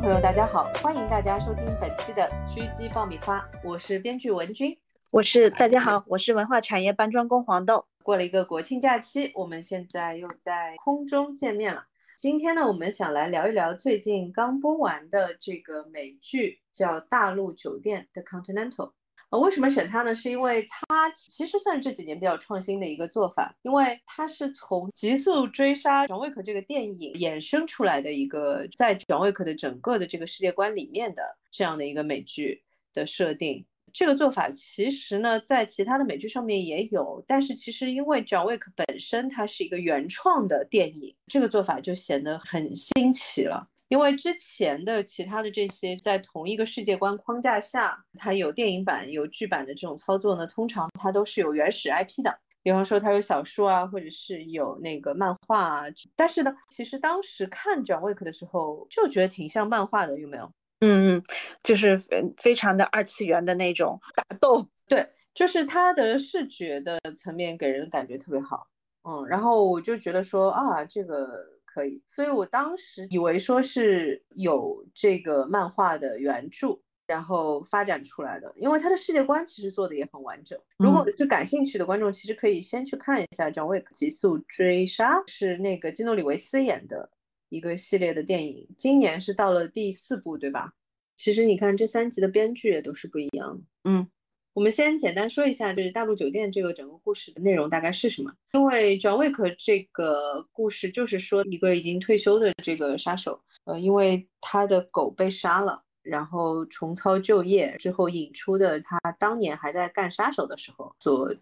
朋友，大家好，欢迎大家收听本期的狙击爆米花，我是编剧文君，我是大家好，我是文化产业搬砖工黄豆。过了一个国庆假期，我们现在又在空中见面了。今天呢，我们想来聊一聊最近刚播完的这个美剧，叫《大陆酒店》的 Continental。呃，为什么选它呢？是因为它其实算这几年比较创新的一个做法，因为它是从《极速追杀》John Wick 这个电影衍生出来的一个，在 John Wick 的整个的这个世界观里面的这样的一个美剧的设定。这个做法其实呢，在其他的美剧上面也有，但是其实因为 John Wick 本身它是一个原创的电影，这个做法就显得很新奇了。因为之前的其他的这些在同一个世界观框架下，它有电影版、有剧版的这种操作呢，通常它都是有原始 IP 的，比方说它有小说啊，或者是有那个漫画啊。但是呢，其实当时看 John Wick 的时候，就觉得挺像漫画的，有没有？嗯嗯，就是非非常的二次元的那种打斗，对，就是它的视觉的层面给人感觉特别好。嗯，然后我就觉得说啊，这个。可以，所以我当时以为说是有这个漫画的原著，然后发展出来的，因为它的世界观其实做的也很完整。如果是感兴趣的观众，其实可以先去看一下《John Wick 极速追杀》，是那个基诺里维斯演的一个系列的电影，今年是到了第四部，对吧？其实你看这三集的编剧也都是不一样，嗯。我们先简单说一下，就是大陆酒店这个整个故事的内容大概是什么？因为 John Wick 这个故事就是说一个已经退休的这个杀手，呃，因为他的狗被杀了，然后重操旧业之后引出的他当年还在干杀手的时候所。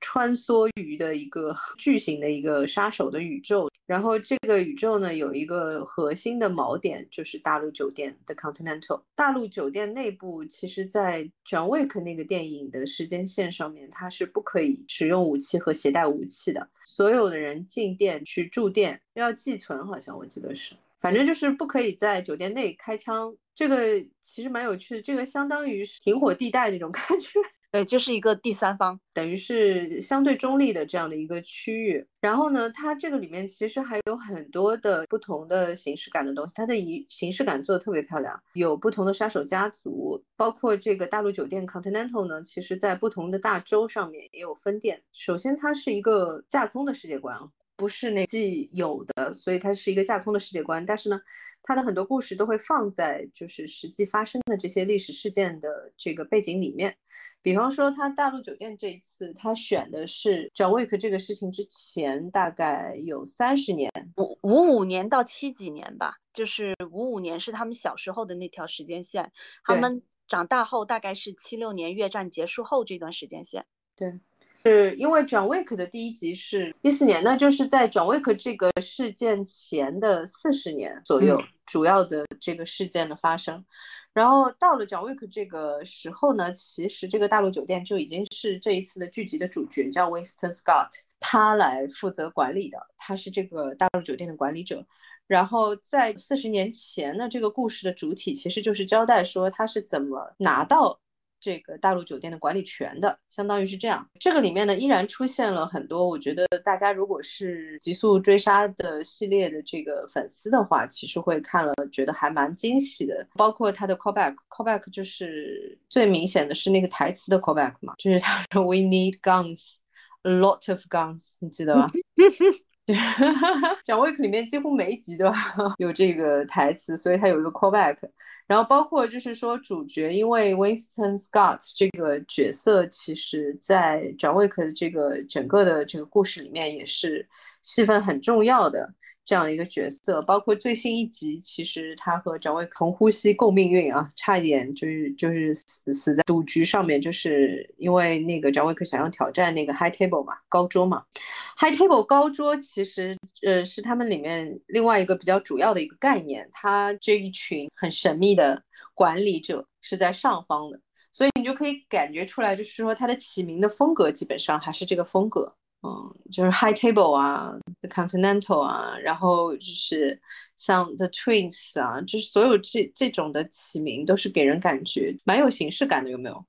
穿梭于的一个 巨型的一个杀手的宇宙，然后这个宇宙呢有一个核心的锚点，就是大陆酒店的 Continental。大陆酒店内部，其实在 John Wick 那个电影的时间线上面，它是不可以使用武器和携带武器的。所有的人进店去住店要寄存，好像我记得是，反正就是不可以在酒店内开枪。这个其实蛮有趣的，这个相当于是停火地带那种感觉。对，就是一个第三方，等于是相对中立的这样的一个区域。然后呢，它这个里面其实还有很多的不同的形式感的东西，它的仪形式感做的特别漂亮。有不同的杀手家族，包括这个大陆酒店 Continental 呢，其实在不同的大洲上面也有分店。首先，它是一个架空的世界观，不是那既有的，所以它是一个架空的世界观。但是呢，它的很多故事都会放在就是实际发生的这些历史事件的这个背景里面。比方说，他大陆酒店这一次，他选的是 John Wick 这个事情之前大概有三十年，五五五年到七几年吧，就是五五年是他们小时候的那条时间线，他们长大后大概是七六年越战结束后这段时间线。对，是因为 John Wick 的第一集是一四年，那就是在 John Wick 这个事件前的四十年左右，主要的这个事件的发生。然后到了 John Wick 这个时候呢，其实这个大陆酒店就已经是这一次的剧集的主角，叫 Winston Scott，他来负责管理的，他是这个大陆酒店的管理者。然后在四十年前呢，这个故事的主体其实就是交代说他是怎么拿到。这个大陆酒店的管理权的，相当于是这样。这个里面呢，依然出现了很多。我觉得大家如果是极速追杀的系列的这个粉丝的话，其实会看了觉得还蛮惊喜的。包括他的 callback，callback 就是最明显的是那个台词的 callback 嘛，就是他说 "We need guns, a lot of guns"，你记得吗？讲 Wick 里面几乎每一集都 有这个台词，所以它有一个 callback。然后包括就是说主角，因为 Winston Scott 这个角色，其实在 John Wick 的这个整个的这个故事里面也是戏份很重要的。这样一个角色，包括最新一集，其实他和蒋卫同呼吸共命运啊，差一点就是就是死死在赌局上面，就是因为那个蒋卫可想要挑战那个 High Table 嘛，高桌嘛，High Table 高桌其实呃是他们里面另外一个比较主要的一个概念，他这一群很神秘的管理者是在上方的，所以你就可以感觉出来，就是说他的起名的风格基本上还是这个风格。嗯，就是 High Table 啊，The Continental 啊，然后就是像 The Twins 啊，就是所有这这种的起名都是给人感觉蛮有形式感的，有没有？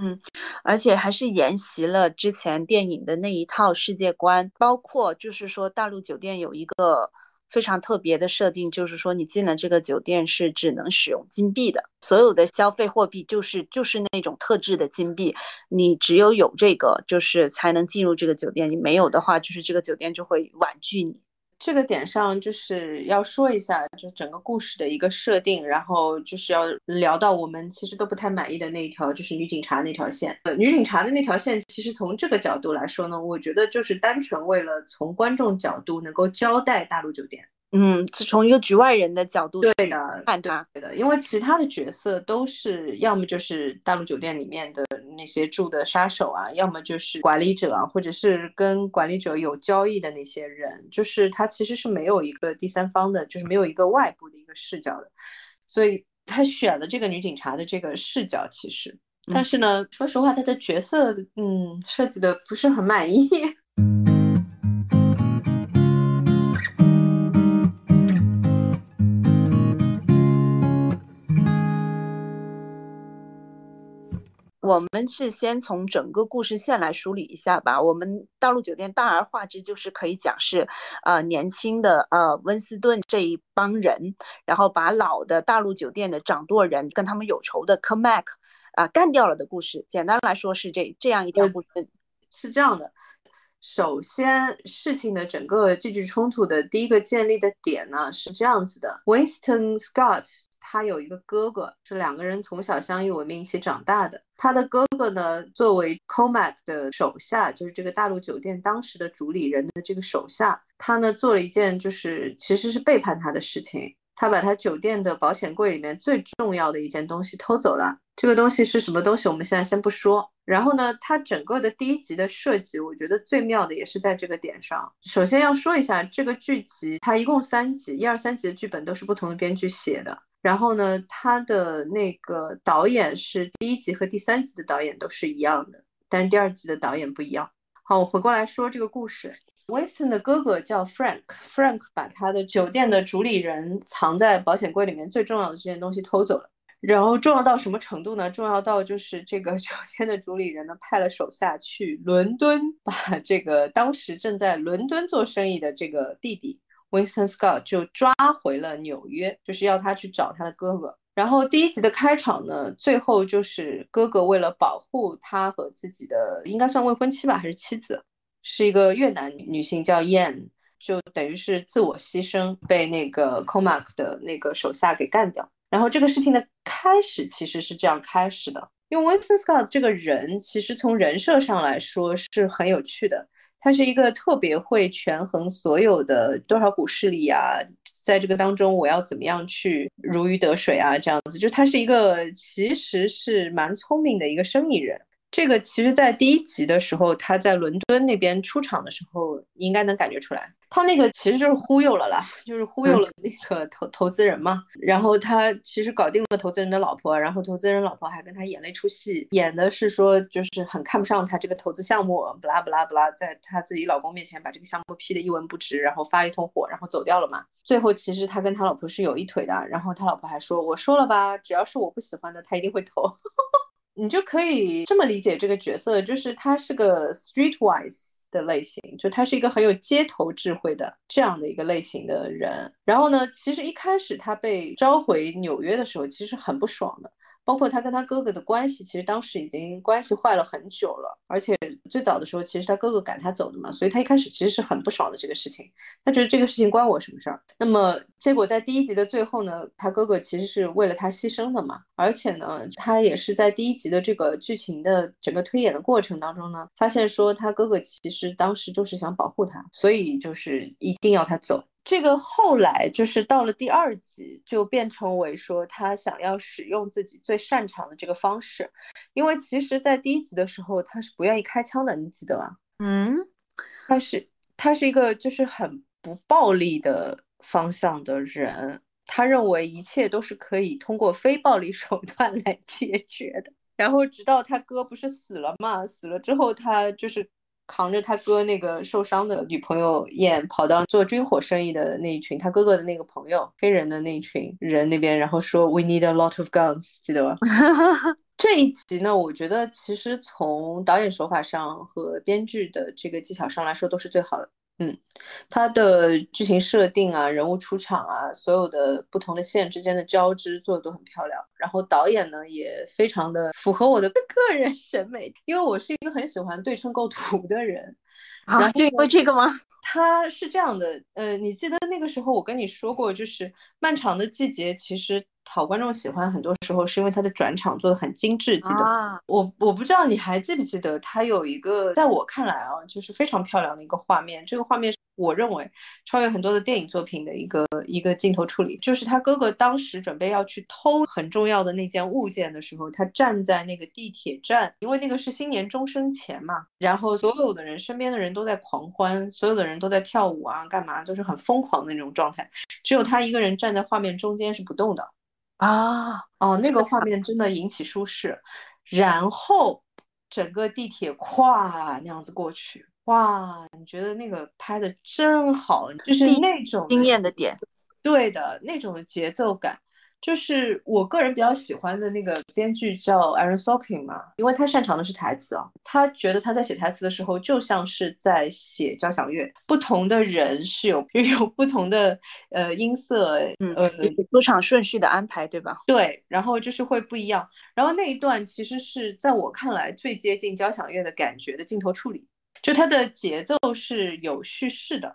嗯，而且还是沿袭了之前电影的那一套世界观，包括就是说大陆酒店有一个非常特别的设定，就是说你进了这个酒店是只能使用金币的，所有的消费货币就是就是那种特制的金币，你只有有这个就是才能进入这个酒店，你没有的话，就是这个酒店就会婉拒你。这个点上就是要说一下，就整个故事的一个设定，然后就是要聊到我们其实都不太满意的那一条，就是女警察那条线。呃，女警察的那条线，其实从这个角度来说呢，我觉得就是单纯为了从观众角度能够交代大陆酒店。嗯，是从一个局外人的角度对的判断，对的，因为其他的角色都是要么就是大陆酒店里面的那些住的杀手啊，要么就是管理者啊，或者是跟管理者有交易的那些人，就是他其实是没有一个第三方的，就是没有一个外部的一个视角的，所以他选了这个女警察的这个视角，其实，但是呢，说实话，他的角色嗯设计的不是很满意。我们是先从整个故事线来梳理一下吧。我们大陆酒店大而化之，就是可以讲是，呃，年轻的呃温斯顿这一帮人，然后把老的大陆酒店的掌舵人跟他们有仇的 Comac 啊干掉了的故事。简单来说是这这样一条故事。是这样的，首先事情的整个戏剧冲突的第一个建立的点呢是这样子的：Winston Scott。他有一个哥哥，是两个人从小相依为命一起长大的。他的哥哥呢，作为 Comac 的手下，就是这个大陆酒店当时的主理人的这个手下，他呢做了一件就是其实是背叛他的事情。他把他酒店的保险柜里面最重要的一件东西偷走了。这个东西是什么东西？我们现在先不说。然后呢，他整个的第一集的设计，我觉得最妙的也是在这个点上。首先要说一下这个剧集，它一共三集，一二三集的剧本都是不同的编剧写的。然后呢，他的那个导演是第一集和第三集的导演都是一样的，但是第二集的导演不一样。好，我回过来说这个故事。Winston 的哥哥叫 Frank，Frank 把他的酒店的主理人藏在保险柜里面最重要的这件东西偷走了。然后重要到什么程度呢？重要到就是这个酒店的主理人呢派了手下去伦敦，把这个当时正在伦敦做生意的这个弟弟。Winston Scott 就抓回了纽约，就是要他去找他的哥哥。然后第一集的开场呢，最后就是哥哥为了保护他和自己的应该算未婚妻吧，还是妻子，是一个越南女性叫 Yan，就等于是自我牺牲，被那个 Comac 的那个手下给干掉。然后这个事情的开始其实是这样开始的，因为 Winston Scott 这个人其实从人设上来说是很有趣的。他是一个特别会权衡所有的多少股势力啊，在这个当中我要怎么样去如鱼得水啊，这样子，就他是一个其实是蛮聪明的一个生意人。这个其实，在第一集的时候，他在伦敦那边出场的时候，你应该能感觉出来。他那个其实就是忽悠了啦，就是忽悠了那个投投资人嘛。然后他其实搞定了投资人的老婆，然后投资人老婆还跟他演了一出戏，演的是说就是很看不上他这个投资项目，不啦不啦不啦，在他自己老公面前把这个项目批的一文不值，然后发一通火，然后走掉了嘛。最后其实他跟他老婆是有一腿的，然后他老婆还说：“我说了吧，只要是我不喜欢的，他一定会投。”你就可以这么理解这个角色，就是他是个 streetwise 的类型，就他是一个很有街头智慧的这样的一个类型的人。然后呢，其实一开始他被召回纽约的时候，其实很不爽的。包括他跟他哥哥的关系，其实当时已经关系坏了很久了，而且最早的时候，其实他哥哥赶他走的嘛，所以他一开始其实是很不爽的这个事情，他觉得这个事情关我什么事儿？那么结果在第一集的最后呢，他哥哥其实是为了他牺牲的嘛，而且呢，他也是在第一集的这个剧情的整个推演的过程当中呢，发现说他哥哥其实当时就是想保护他，所以就是一定要他走。这个后来就是到了第二集，就变成为说他想要使用自己最擅长的这个方式，因为其实，在第一集的时候他是不愿意开枪的，你记得吗？嗯，他是他是一个就是很不暴力的方向的人，他认为一切都是可以通过非暴力手段来解决的。然后直到他哥不是死了嘛，死了之后他就是。扛着他哥那个受伤的女朋友燕跑到做军火生意的那一群他哥哥的那个朋友黑人的那一群人那边，然后说 We need a lot of guns，记得吗？这一集呢，我觉得其实从导演手法上和编剧的这个技巧上来说都是最好的。嗯，它的剧情设定啊，人物出场啊，所有的不同的线之间的交织做的都很漂亮。然后导演呢也非常的符合我的 个人审美，因为我是一个很喜欢对称构图的人。啊，就因为这个吗？它是这样的，呃，你记得那个时候我跟你说过，就是《漫长的季节》其实。讨观众喜欢，很多时候是因为他的转场做的很精致，记得我我不知道你还记不记得，他有一个在我看来啊，就是非常漂亮的一个画面，这个画面。我认为超越很多的电影作品的一个一个镜头处理，就是他哥哥当时准备要去偷很重要的那件物件的时候，他站在那个地铁站，因为那个是新年钟声前嘛，然后所有的人身边的人都在狂欢，所有的人都在跳舞啊，干嘛都是很疯狂的那种状态，只有他一个人站在画面中间是不动的啊哦，那个画面真的引起舒适，然后整个地铁咵那样子过去。哇，你觉得那个拍的真好，就是那种惊艳的点，对的那种节奏感，就是我个人比较喜欢的那个编剧叫 Aaron Sorkin 嘛，因为他擅长的是台词啊，他觉得他在写台词的时候就像是在写交响乐，不同的人是有 有不同的呃音色，嗯呃出场顺序的安排，对吧？对，然后就是会不一样，然后那一段其实是在我看来最接近交响乐的感觉的镜头处理。就它的节奏是有叙事的，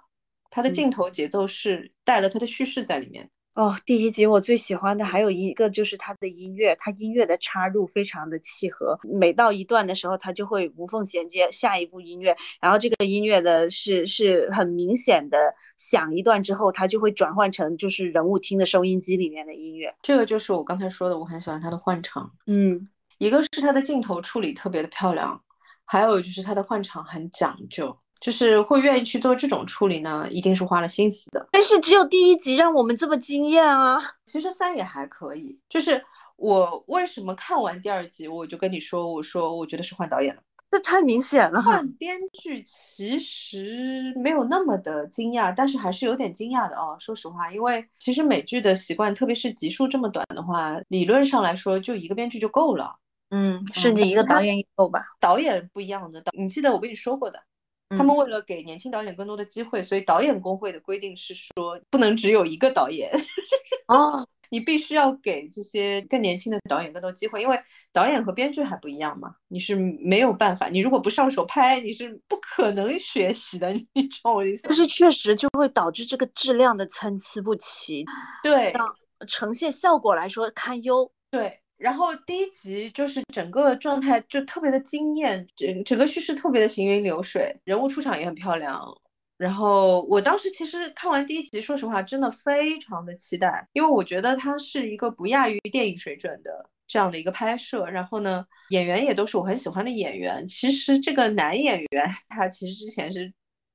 它的镜头节奏是带了它的叙事在里面。哦，第一集我最喜欢的还有一个就是它的音乐，它音乐的插入非常的契合，每到一段的时候，它就会无缝衔接下一部音乐，然后这个音乐的是是很明显的响一段之后，它就会转换成就是人物听的收音机里面的音乐。这个就是我刚才说的，我很喜欢它的换场。嗯，一个是它的镜头处理特别的漂亮。还有就是它的换场很讲究，就是会愿意去做这种处理呢，一定是花了心思的。但是只有第一集让我们这么惊艳啊！其实三也还可以。就是我为什么看完第二集，我就跟你说，我说我觉得是换导演了，这太明显了。换编剧其实没有那么的惊讶，但是还是有点惊讶的哦。说实话，因为其实美剧的习惯，特别是集数这么短的话，理论上来说就一个编剧就够了。嗯，甚至一个导演也够吧。导演不一样的导，你记得我跟你说过的，他们为了给年轻导演更多的机会，所以导演工会的规定是说不能只有一个导演。哦，你必须要给这些更年轻的导演更多机会，因为导演和编剧还不一样嘛，你是没有办法，你如果不上手拍，你是不可能学习的，你懂我意思？但是确实就会导致这个质量的参差不齐，对，呈现效果来说堪忧。对。然后第一集就是整个状态就特别的惊艳，整整个叙事特别的行云流水，人物出场也很漂亮。然后我当时其实看完第一集，说实话真的非常的期待，因为我觉得它是一个不亚于电影水准的这样的一个拍摄。然后呢，演员也都是我很喜欢的演员。其实这个男演员他其实之前是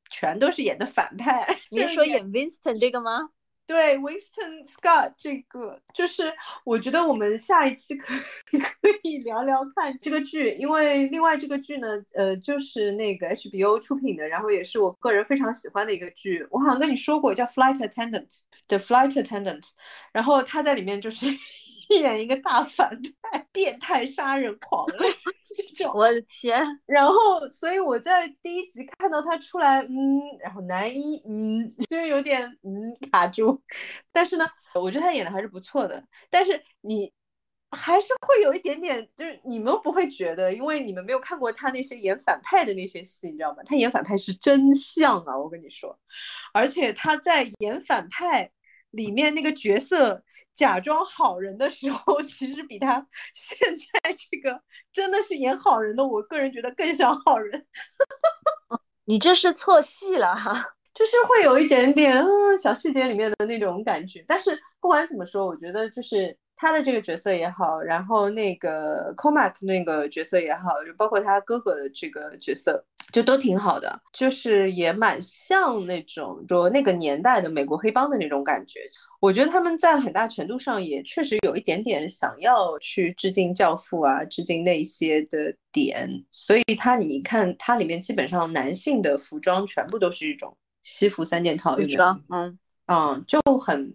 全都是演的反派。你是说演 Winston 这个吗？对，Winston Scott 这个就是，我觉得我们下一期可以 可以聊聊看这个剧，因为另外这个剧呢，呃，就是那个 HBO 出品的，然后也是我个人非常喜欢的一个剧。我好像跟你说过，叫 Flight Attendant，The Flight Attendant，然后他在里面就是。演一个大反派，变态杀人狂 这种，我的天！然后，所以我在第一集看到他出来，嗯，然后男一，嗯，就有点嗯卡住。但是呢，我觉得他演的还是不错的。但是你还是会有一点点，就是你们不会觉得，因为你们没有看过他那些演反派的那些戏，你知道吗？他演反派是真像啊，我跟你说，而且他在演反派里面那个角色。假装好人的时候，其实比他 现在这个真的是演好人的，我个人觉得更像好人。你这是错戏了哈，就是会有一点点嗯小细节里面的那种感觉。但是不管怎么说，我觉得就是他的这个角色也好，然后那个 Comac 那个角色也好，就包括他哥哥的这个角色。就都挺好的，就是也蛮像那种说那个年代的美国黑帮的那种感觉。我觉得他们在很大程度上也确实有一点点想要去致敬《教父》啊，致敬那些的点。所以他你看，它里面基本上男性的服装全部都是一种西服三件套，西装，嗯嗯，就很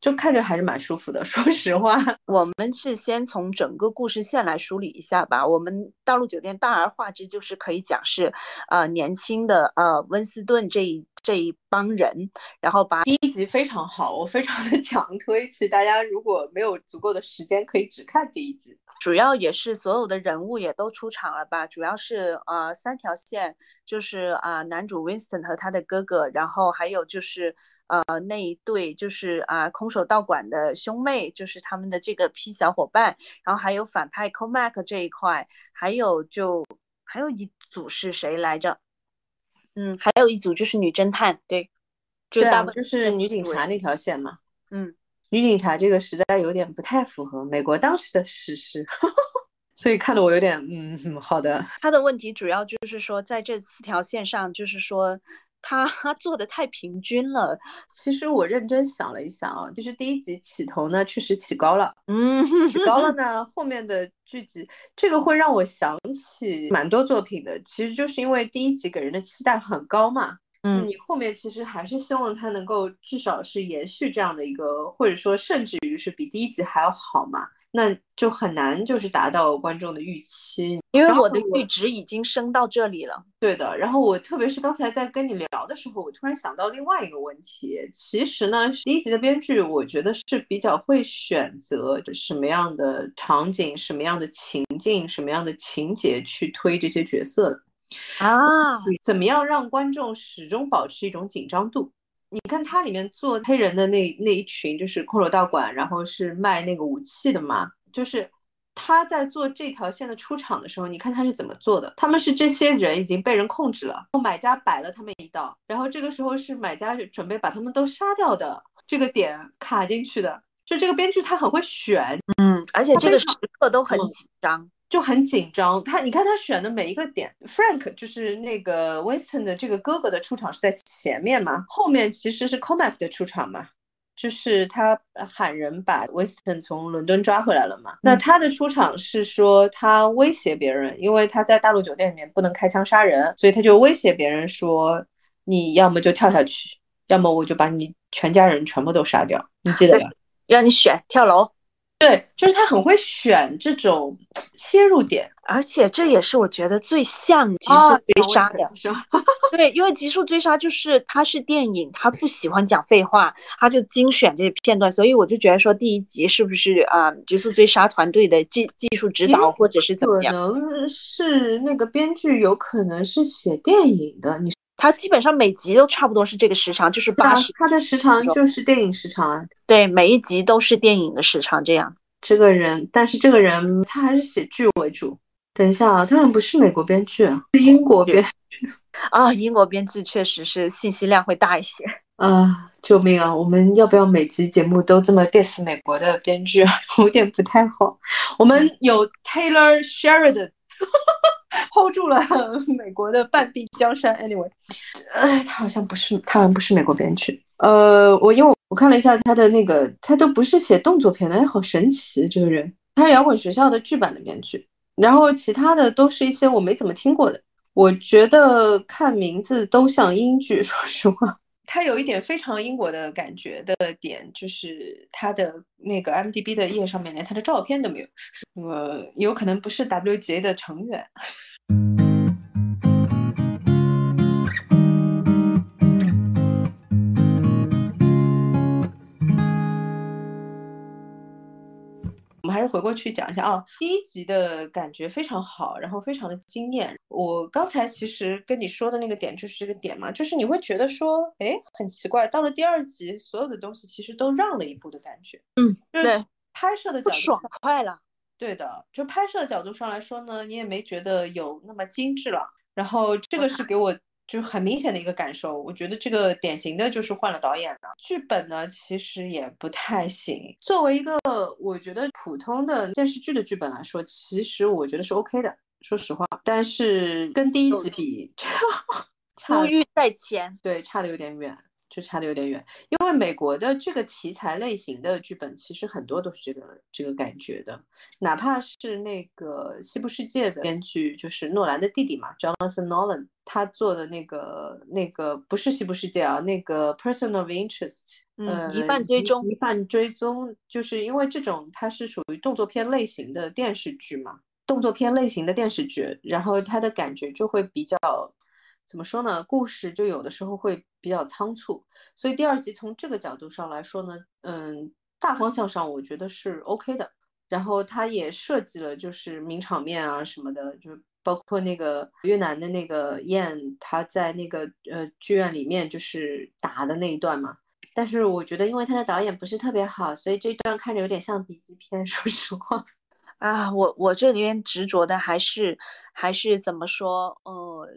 就看着还是蛮舒服的。说实话，我们是先从整个故事线来梳理一下吧。我们大陆酒店大而化之，就是可以讲是，呃，年轻的呃温斯顿这一这一帮人，然后把第一集非常好，我非常的 强推。其实大家如果没有足够的时间，可以只看第一集。主要也是所有的人物也都出场了吧？主要是呃三条线，就是啊男主 Winston 和他的哥哥，然后还有就是。呃，那一对就是啊，空手道馆的兄妹，就是他们的这个 P 小伙伴，然后还有反派 Comac 这一块，还有就还有一组是谁来着？嗯，还有一组就是女侦探，对，就大就是女警察那条线嘛。嗯，女警察这个实在有点不太符合美国当时的史实，所以看得我有点嗯，好的。他的问题主要就是说，在这四条线上，就是说。他做的太平均了。其实我认真想了一下啊，就是第一集起头呢，确实起高了。嗯，起高了 呢，后面的剧集，这个会让我想起蛮多作品的。其实就是因为第一集给人的期待很高嘛。嗯，你后面其实还是希望它能够至少是延续这样的一个，或者说甚至于是比第一集还要好嘛。那就很难，就是达到观众的预期，因为我的阈值已经升到这里了。对的，然后我特别是刚才在跟你聊的时候，我突然想到另外一个问题。其实呢，第一集的编剧我觉得是比较会选择什么样的场景、什么样的情境、什么样的情节去推这些角色的啊，怎么样让观众始终保持一种紧张度？你看它里面做黑人的那那一群，就是空手道馆，然后是卖那个武器的嘛。就是他在做这条线的出场的时候，你看他是怎么做的？他们是这些人已经被人控制了，买家摆了他们一道，然后这个时候是买家准备把他们都杀掉的这个点卡进去的。就这个编剧他很会选，嗯，而且这个时刻都很紧张。就很紧张，他你看他选的每一个点，Frank 就是那个 Winston 的这个哥哥的出场是在前面嘛，后面其实是 Comac 的出场嘛，就是他喊人把 Winston 从伦敦抓回来了嘛。那他的出场是说他威胁别人，因为他在大陆酒店里面不能开枪杀人，所以他就威胁别人说，你要么就跳下去，要么我就把你全家人全部都杀掉。你记得吧？让你选跳楼。对，就是他很会选这种切入点，而且这也是我觉得最像《极速追杀》的。对，因为《极速追杀》就是它是电影，他不喜欢讲废话，他就精选这些片段，所以我就觉得说第一集是不是啊，《极速追杀》团队的技技术指导或者是怎么样？可能是那个编剧有可能是写电影的，你他基本上每集都差不多是这个时长，就是八十。他的时长就是电影时长啊。对，每一集都是电影的时长这样。这个人，但是这个人他还是写剧为主。等一下啊，他好像不是美国编剧，是英国编剧 啊。英国编剧确实是信息量会大一些啊！救命啊！我们要不要每集节目都这么 diss 美国的编剧啊？有点不太好。我们有 Taylor Sheridan。Hold 住了 美国的半壁江山。Anyway，呃，他好像不是，他好像不是美国编剧。呃，我因为我看了一下他的那个，他都不是写动作片的，哎，好神奇这个人。他是摇滚学校的剧版的编剧，然后其他的都是一些我没怎么听过的。我觉得看名字都像英剧，说实话。他有一点非常英国的感觉的点，就是他的那个 M D B 的页上面连他的照片都没有，呃，有可能不是 W G A 的成员。还是回过去讲一下啊，第一集的感觉非常好，然后非常的惊艳。我刚才其实跟你说的那个点就是这个点嘛，就是你会觉得说，哎，很奇怪，到了第二集，所有的东西其实都让了一步的感觉。嗯，对，拍摄的角度爽快了。对的，就拍摄角度上来说呢，你也没觉得有那么精致了。然后这个是给我。就很明显的一个感受，我觉得这个典型的就是换了导演了。剧本呢，其实也不太行。作为一个我觉得普通的电视剧的剧本来说，其实我觉得是 OK 的，说实话。但是跟第一集比，出狱在前，对，差的有点远。就差的有点远。因为美国的这个题材类型的剧本，其实很多都是这个这个感觉的，哪怕是那个《西部世界》的编剧，就是诺兰的弟弟嘛，Jonathan Nolan，他做的那个那个不是《西部世界》啊，那个《Person of Interest》，嗯，疑犯追踪，疑犯追踪，就是因为这种它是属于动作片类型的电视剧嘛，动作片类型的电视剧，然后它的感觉就会比较。怎么说呢？故事就有的时候会比较仓促，所以第二集从这个角度上来说呢，嗯，大方向上我觉得是 OK 的。然后他也设计了就是名场面啊什么的，就包括那个越南的那个燕，他在那个呃剧院里面就是打的那一段嘛。但是我觉得因为他的导演不是特别好，所以这段看着有点像笔记片，说实话。啊，我我这里面执着的还是还是怎么说，呃。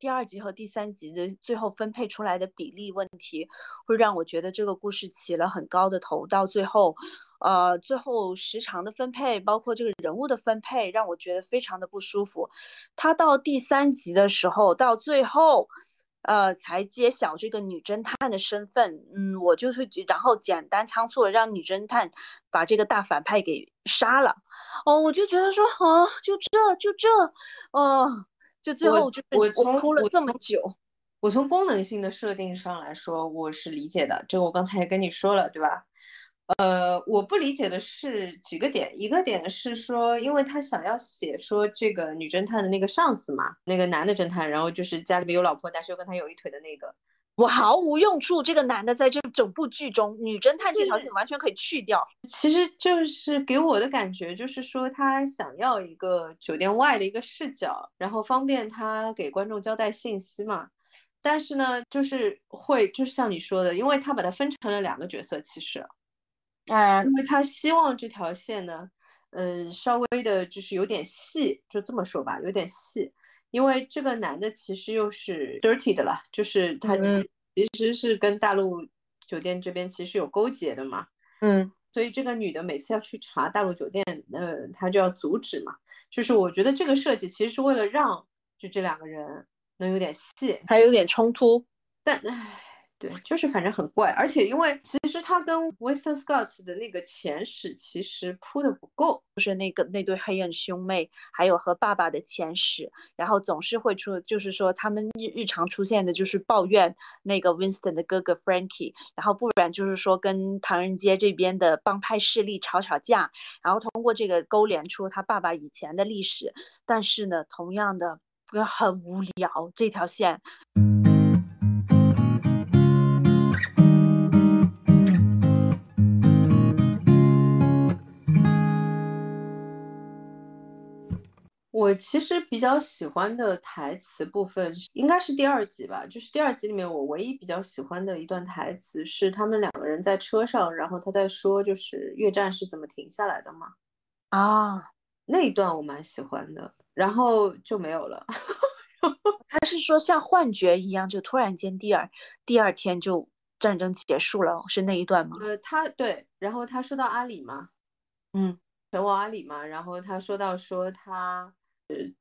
第二集和第三集的最后分配出来的比例问题，会让我觉得这个故事起了很高的头。到最后，呃，最后时长的分配，包括这个人物的分配，让我觉得非常的不舒服。他到第三集的时候，到最后，呃，才揭晓这个女侦探的身份。嗯，我就是，然后简单仓促的让女侦探把这个大反派给杀了。哦，我就觉得说，哦，就这就这，哦。就最后就我我哭了这么久，我从功能性的设定上来说，我是理解的。这个我刚才也跟你说了，对吧？呃，我不理解的是几个点，一个点是说，因为他想要写说这个女侦探的那个上司嘛，那个男的侦探，然后就是家里面有老婆，但是又跟他有一腿的那个。我毫无用处，这个男的在这整部剧中，女侦探这条线完全可以去掉。其实就是给我的感觉，就是说他想要一个酒店外的一个视角，然后方便他给观众交代信息嘛。但是呢，就是会，就是像你说的，因为他把它分成了两个角色，其实，嗯，因为他希望这条线呢，嗯，稍微的就是有点细，就这么说吧，有点细。因为这个男的其实又是 dirty 的了，就是他其其实是跟大陆酒店这边其实有勾结的嘛，嗯，所以这个女的每次要去查大陆酒店，呃，她就要阻止嘛。就是我觉得这个设计其实是为了让就这两个人能有点戏，还有点冲突，但唉。对，就是反正很怪，而且因为其实他跟 Western Scott 的那个前史其实铺的不够，就是那个那对黑人兄妹，还有和爸爸的前史，然后总是会出，就是说他们日日常出现的就是抱怨那个 Winston 的哥哥 Frankie，然后不然就是说跟唐人街这边的帮派势力吵吵架，然后通过这个勾连出他爸爸以前的历史，但是呢，同样的很无聊这条线。我其实比较喜欢的台词部分应该是第二集吧，就是第二集里面我唯一比较喜欢的一段台词是他们两个人在车上，然后他在说就是越战是怎么停下来的嘛。啊，那一段我蛮喜欢的，然后就没有了。他是说像幻觉一样，就突然间第二第二天就战争结束了，是那一段吗？呃，他对，然后他说到阿里嘛，嗯，拳王阿里嘛，然后他说到说他。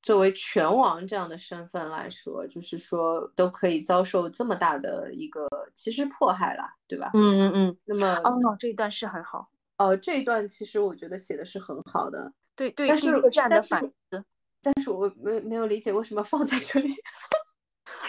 作为拳王这样的身份来说，就是说都可以遭受这么大的一个其实迫害了，对吧？嗯嗯嗯。那么哦，这一段是很好。哦，这一段其实我觉得写的是很好的。对对。但是这样的反思，但是我没没有理解为什么放在这里。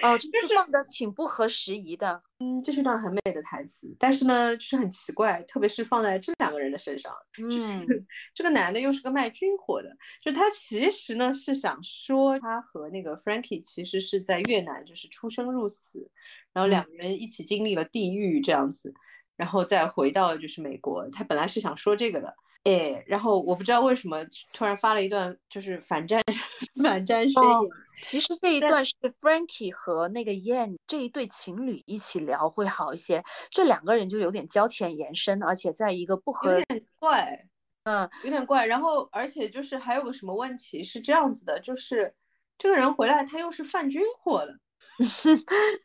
哦，就是放的挺不合时宜的。嗯，这是段很美的台词，但是呢，就是很奇怪，特别是放在这两个人的身上。嗯，这个男的又是个卖军火的，就他其实呢是想说，他和那个 Frankie 其实是在越南就是出生入死，然后两个人一起经历了地狱这样子，然后再回到就是美国。他本来是想说这个的。哎，然后我不知道为什么突然发了一段就是反战 反战宣言。其实这一段是 Frankie 和那个 Yan 这一对情侣一起聊会好一些，这两个人就有点交浅言深，而且在一个不合有点怪，嗯，有点怪。然后而且就是还有个什么问题是这样子的，就是这个人回来他又是贩军火的，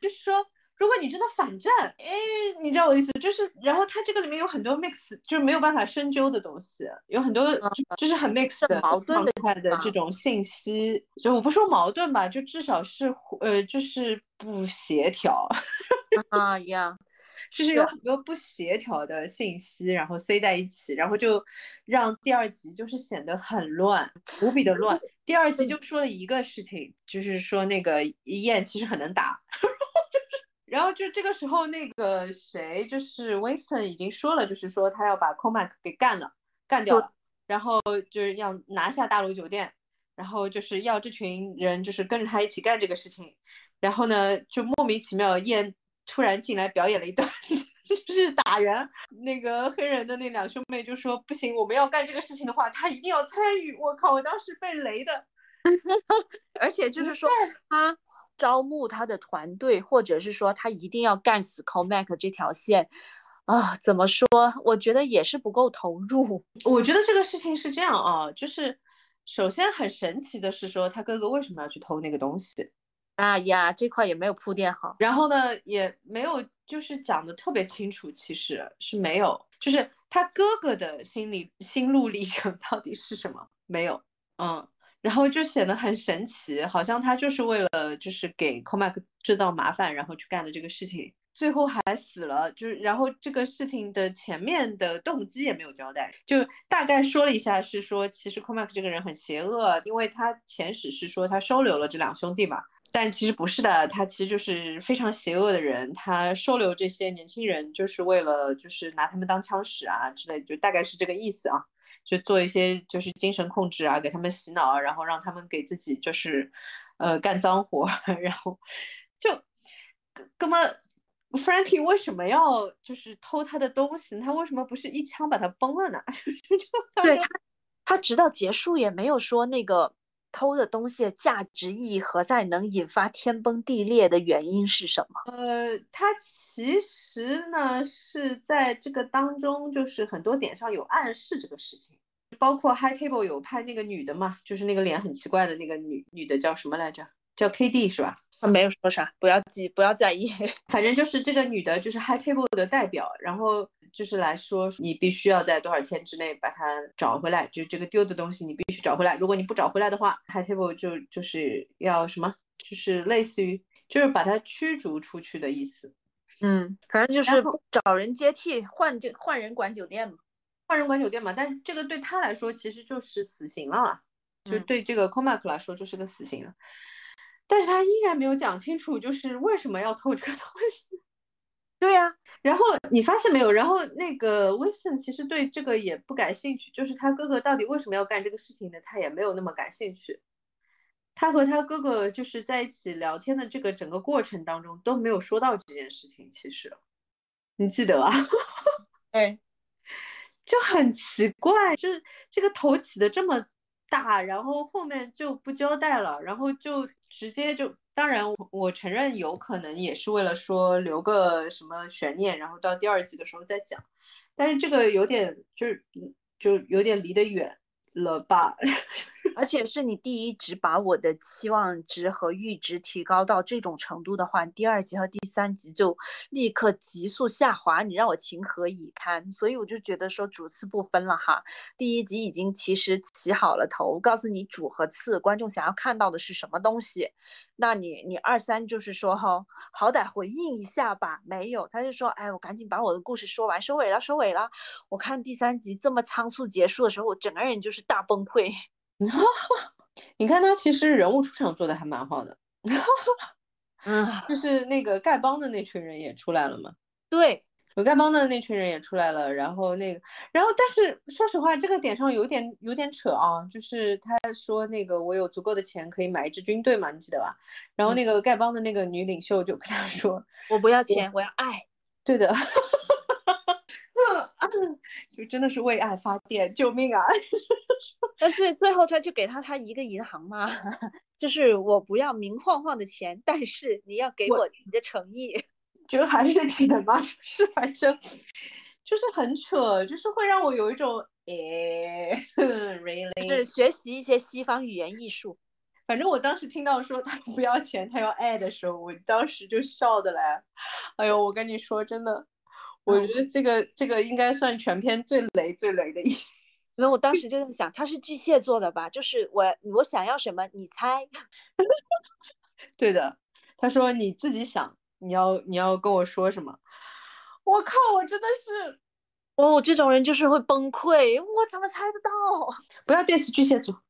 就是说。如果你真的反战，哎，你知道我的意思，就是，然后它这个里面有很多 mix，就是没有办法深究的东西，有很多就是很 mix 的矛盾的的这种信息，就我不说矛盾吧，就至少是呃，就是不协调。啊呀，就是有很多不协调的信息，然后塞在一起，然后就让第二集就是显得很乱，无比的乱。第二集就说了一个事情，就是说那个燕其实很能打，然后就这个时候那个谁就是 Winston 已经说了，就是说他要把 Comac 给干了，干掉了，然后就是要拿下大陆酒店，然后就是要这群人就是跟着他一起干这个事情。然后呢，就莫名其妙，燕突然进来表演了一段，就是打人。那个黑人的那两兄妹就说：“不行，我们要干这个事情的话，他一定要参与。”我靠，我当时被雷的。而且就是说，他招募他的团队，或者是说他一定要干死 Comac 这条线啊？怎么说？我觉得也是不够投入。我觉得这个事情是这样啊，就是首先很神奇的是说，他哥哥为什么要去偷那个东西？啊呀，这块也没有铺垫好，然后呢，也没有就是讲的特别清楚，其实是没有，就是他哥哥的心理心路历程到底是什么？没有，嗯，然后就显得很神奇，好像他就是为了就是给 Comac 制造麻烦，然后去干的这个事情，最后还死了，就是然后这个事情的前面的动机也没有交代，就大概说了一下，是说其实 Comac 这个人很邪恶，因为他前史是说他收留了这两兄弟嘛。但其实不是的，他其实就是非常邪恶的人。他收留这些年轻人，就是为了就是拿他们当枪使啊之类，就大概是这个意思啊。就做一些就是精神控制啊，给他们洗脑，然后让他们给自己就是呃干脏活。然后就哥们，Frankie 为什么要就是偷他的东西？他为什么不是一枪把他崩了呢？对他，他直到结束也没有说那个。偷的东西价值意义何在？能引发天崩地裂的原因是什么？呃，它其实呢是在这个当中，就是很多点上有暗示这个事情，包括 High Table 有拍那个女的嘛，就是那个脸很奇怪的那个女女的叫什么来着？叫 K D 是吧？他没有说啥，不要记，不要在意。反正就是这个女的，就是 High Table 的代表，然后就是来说，你必须要在多少天之内把它找回来，就是这个丢的东西你必须找回来。如果你不找回来的话，High Table 就就是要什么，就是类似于就是把它驱逐出去的意思。嗯，反正就是找人接替，换这换人管酒店嘛，换人管酒店嘛。但是这个对他来说其实就是死刑了，就对这个 Comac 来说就是个死刑了。但是他依然没有讲清楚，就是为什么要偷这个东西。对呀，然后你发现没有？然后那个 w i s o n 其实对这个也不感兴趣，就是他哥哥到底为什么要干这个事情呢？他也没有那么感兴趣。他和他哥哥就是在一起聊天的这个整个过程当中都没有说到这件事情。其实，你记得吧？对，就很奇怪，就是这个头起的这么。大，然后后面就不交代了，然后就直接就，当然我承认有可能也是为了说留个什么悬念，然后到第二季的时候再讲，但是这个有点就是就有点离得远了吧。而且是你第一集把我的期望值和阈值提高到这种程度的话，第二集和第三集就立刻急速下滑，你让我情何以堪？所以我就觉得说主次不分了哈。第一集已经其实起好了头，告诉你主和次观众想要看到的是什么东西。那你你二三就是说哈，好歹回应一下吧。没有，他就说，哎，我赶紧把我的故事说完，收尾了，收尾了。我看第三集这么仓促结束的时候，我整个人就是大崩溃。你看他其实人物出场做的还蛮好的，嗯，就是那个丐帮的那群人也出来了嘛，对，有丐帮的那群人也出来了，然后那个，然后但是说实话，这个点上有点有点扯啊，就是他说那个我有足够的钱可以买一支军队嘛，你记得吧？然后那个丐帮的那个女领袖就跟他说，我不要钱，我要爱，对的。就真的是为爱发电，救命啊！但是最后他就给他他一个银行嘛，就是我不要明晃晃的钱，但是你要给我你的诚意，就还是钱嘛，是反正就是很扯，就是会让我有一种诶，really 是学习一些西方语言艺术。反正我当时听到说他不要钱，他要爱的时候，我当时就笑的嘞。哎呦，我跟你说真的。我觉得这个这个应该算全片最雷最雷的一，因为我当时就在想，他是巨蟹座的吧？就是我我想要什么，你猜？对的，他说你自己想，你要你要跟我说什么？我靠，我真的是，哦，这种人就是会崩溃。我怎么猜得到？不要 diss 巨蟹座。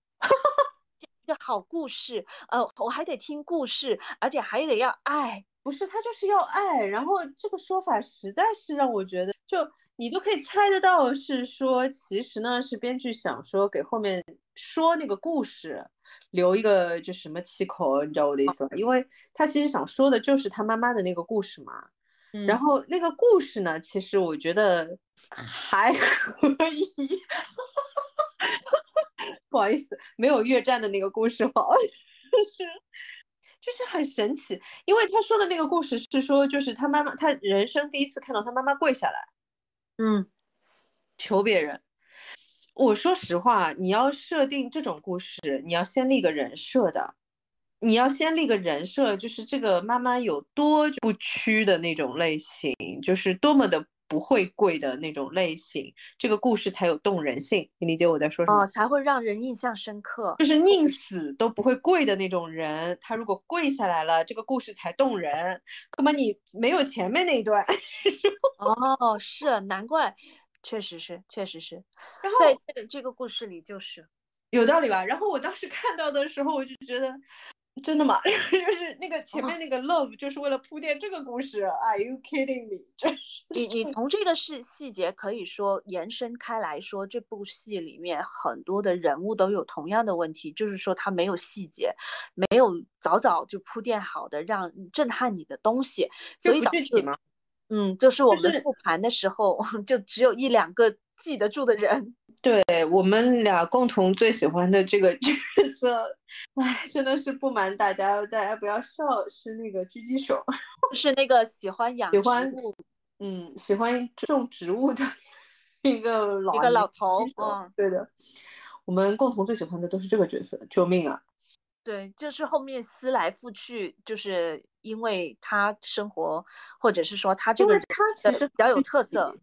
一个好故事，呃，我还得听故事，而且还得要爱。不是，他就是要爱。然后这个说法实在是让我觉得，就你都可以猜得到，是说其实呢是编剧想说给后面说那个故事留一个就什么气口，你知道我的意思吧？因为他其实想说的就是他妈妈的那个故事嘛。然后那个故事呢，其实我觉得还 可以。不好意思，没有越战的那个故事好，就是就是很神奇，因为他说的那个故事是说，就是他妈妈，他人生第一次看到他妈妈跪下来，嗯，求别人。我说实话，你要设定这种故事，你要先立个人设的，你要先立个人设，就是这个妈妈有多不屈的那种类型，就是多么的。不会跪的那种类型，这个故事才有动人性。你理解我在说什么？哦，才会让人印象深刻。就是宁死都不会跪的那种人，他如果跪下来了，这个故事才动人。哥们，你没有前面那一段。哦，是，难怪，确实是，确实是。在这个这个故事里，就是有道理吧？然后我当时看到的时候，我就觉得。真的吗？就是那个前面那个 love，就是为了铺垫这个故事。Are you kidding me？你你从这个是细节可以说延伸开来说，这部戏里面很多的人物都有同样的问题，就是说他没有细节，没有早早就铺垫好的让震撼你的东西，所以导致嗯，就是我们复盘的时候 就只有一两个记得住的人。对我们俩共同最喜欢的这个角色，哎，真的是不瞒大家，大家不要笑，是那个狙击手，是那个喜欢养喜欢嗯喜欢种植物的一个老一个老头，嗯，对的，我们共同最喜欢的都是这个角色，救命啊！对，就是后面思来覆去，就是因为他生活，或者是说他这个他其实比较有特色。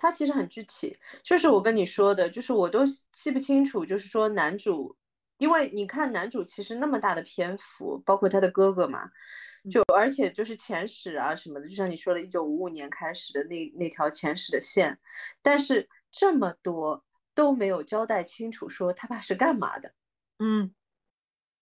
他其实很具体，就是我跟你说的，就是我都记不清楚，就是说男主，因为你看男主其实那么大的篇幅，包括他的哥哥嘛，就而且就是前史啊什么的，就像你说的，一九五五年开始的那那条前史的线，但是这么多都没有交代清楚，说他爸是干嘛的，嗯。